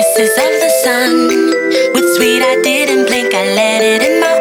kisses of the sun. With sweet, I didn't blink, I let it in my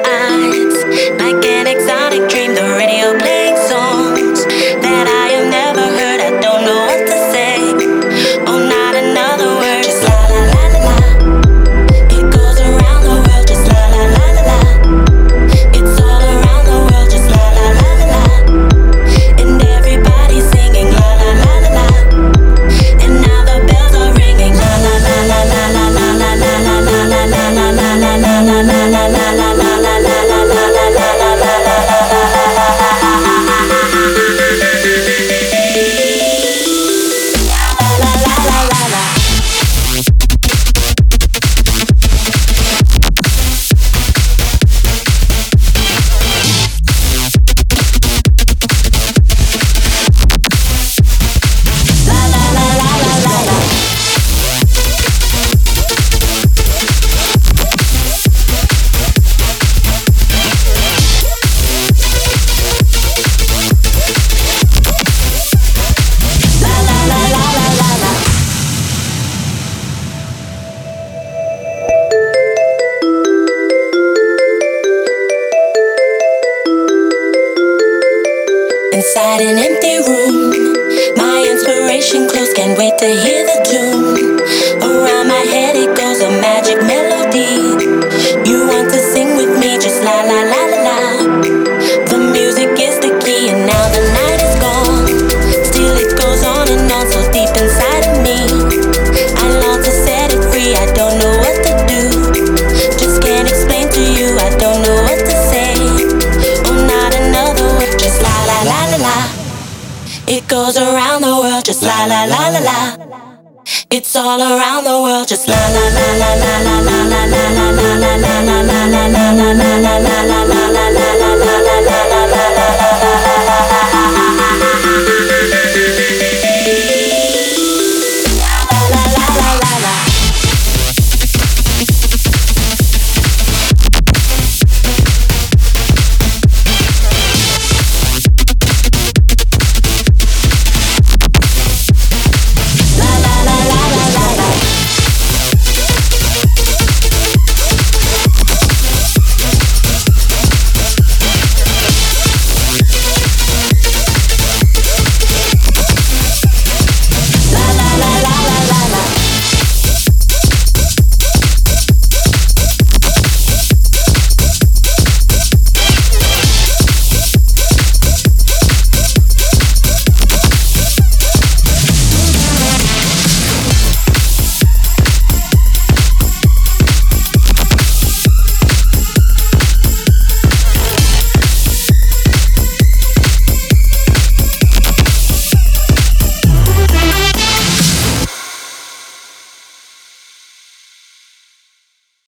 inside an empty room. My inspiration close, can't wait to hear the tune. Around my head it goes a magic just la la la la la. It's all around the world, just la la la la la la la la la la la la la la